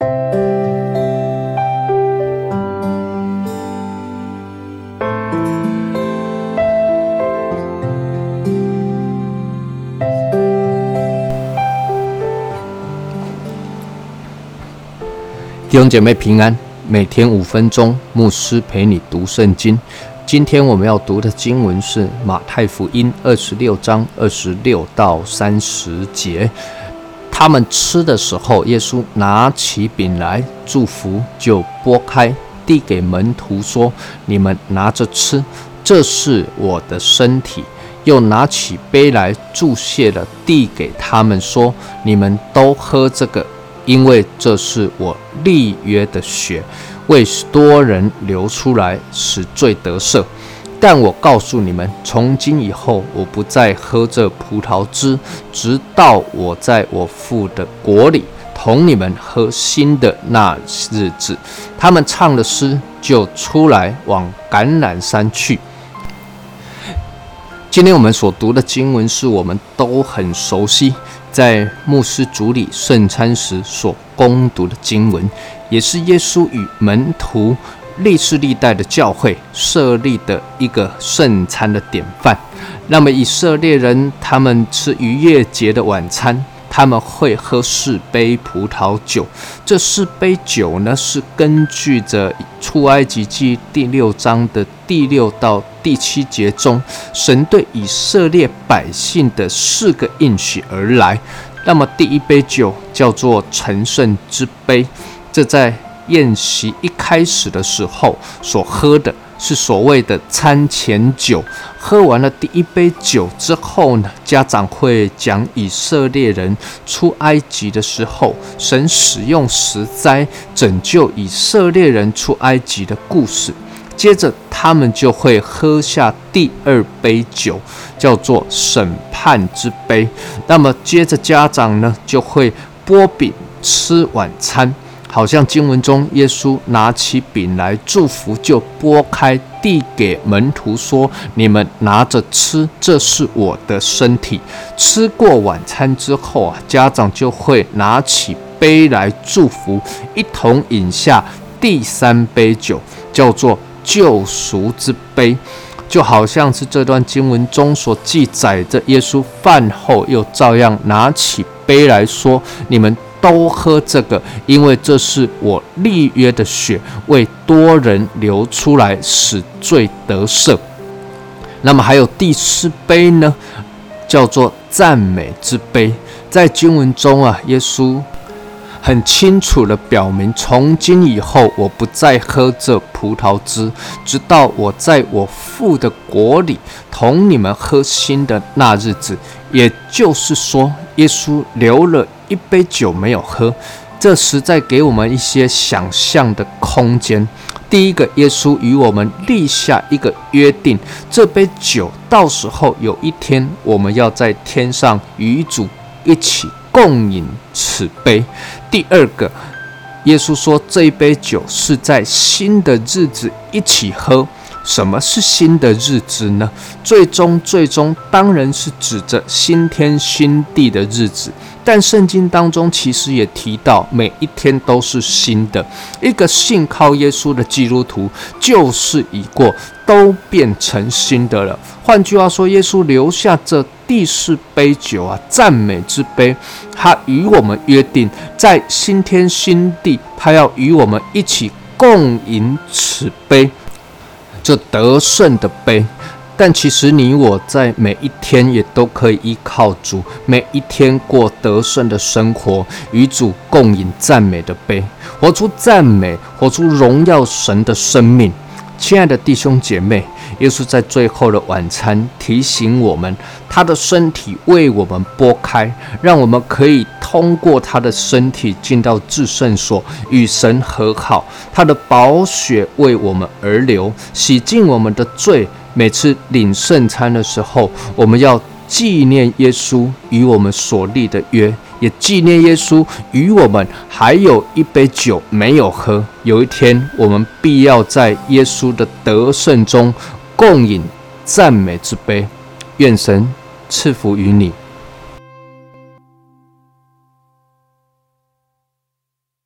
弟兄姐妹平安，每天五分钟，牧师陪你读圣经。今天我们要读的经文是马太福音二十六章二十六到三十节。他们吃的时候，耶稣拿起饼来祝福，就拨开递给门徒说：“你们拿着吃，这是我的身体。”又拿起杯来注谢了，递给他们说：“你们都喝这个。”因为这是我立约的血，为多人流出来，使罪得赦。但我告诉你们，从今以后，我不再喝这葡萄汁，直到我在我父的国里同你们喝新的那日子。他们唱了诗，就出来往橄榄山去。今天我们所读的经文是我们都很熟悉，在牧师主礼圣餐时所攻读的经文，也是耶稣与门徒历世历代的教会设立的一个圣餐的典范。那么以色列人他们吃逾越节的晚餐。他们会喝四杯葡萄酒，这四杯酒呢，是根据着出埃及记第六章的第六到第七节中，神对以色列百姓的四个应许而来。那么第一杯酒叫做成圣之杯，这在宴席一开始的时候所喝的。是所谓的餐前酒，喝完了第一杯酒之后呢，家长会讲以色列人出埃及的时候，神使用石灾拯救以色列人出埃及的故事。接着他们就会喝下第二杯酒，叫做审判之杯。那么接着家长呢就会剥饼吃晚餐。好像经文中，耶稣拿起饼来祝福，就拨开递给门徒说：“你们拿着吃，这是我的身体。”吃过晚餐之后啊，家长就会拿起杯来祝福，一同饮下第三杯酒，叫做救赎之杯。就好像是这段经文中所记载着，耶稣饭后又照样拿起杯来说：“你们。”都喝这个，因为这是我立约的血，为多人流出来，使罪得赦。那么还有第四杯呢，叫做赞美之杯。在经文中啊，耶稣很清楚的表明，从今以后，我不再喝这葡萄汁，直到我在我父的国里同你们喝新的那日子。也就是说，耶稣留了。一杯酒没有喝，这实在给我们一些想象的空间。第一个，耶稣与我们立下一个约定，这杯酒到时候有一天我们要在天上与主一起共饮此杯。第二个，耶稣说这一杯酒是在新的日子一起喝。什么是新的日子呢？最终，最终当然是指着新天新地的日子。但圣经当中其实也提到，每一天都是新的。一个信靠耶稣的基督徒，旧事已过，都变成新的了。换句话说，耶稣留下这第四杯酒啊，赞美之杯，他与我们约定，在新天新地，他要与我们一起共饮此杯，这得胜的杯。但其实你我在每一天也都可以依靠主，每一天过得胜的生活，与主共饮赞美的杯，活出赞美，活出荣耀神的生命。亲爱的弟兄姐妹，耶稣在最后的晚餐提醒我们，他的身体为我们拨开，让我们可以通过他的身体进到至圣所，与神和好。他的宝血为我们而流，洗净我们的罪。每次领圣餐的时候，我们要纪念耶稣与我们所立的约，也纪念耶稣与我们还有一杯酒没有喝。有一天，我们必要在耶稣的得胜中共饮赞美之杯。愿神赐福于你。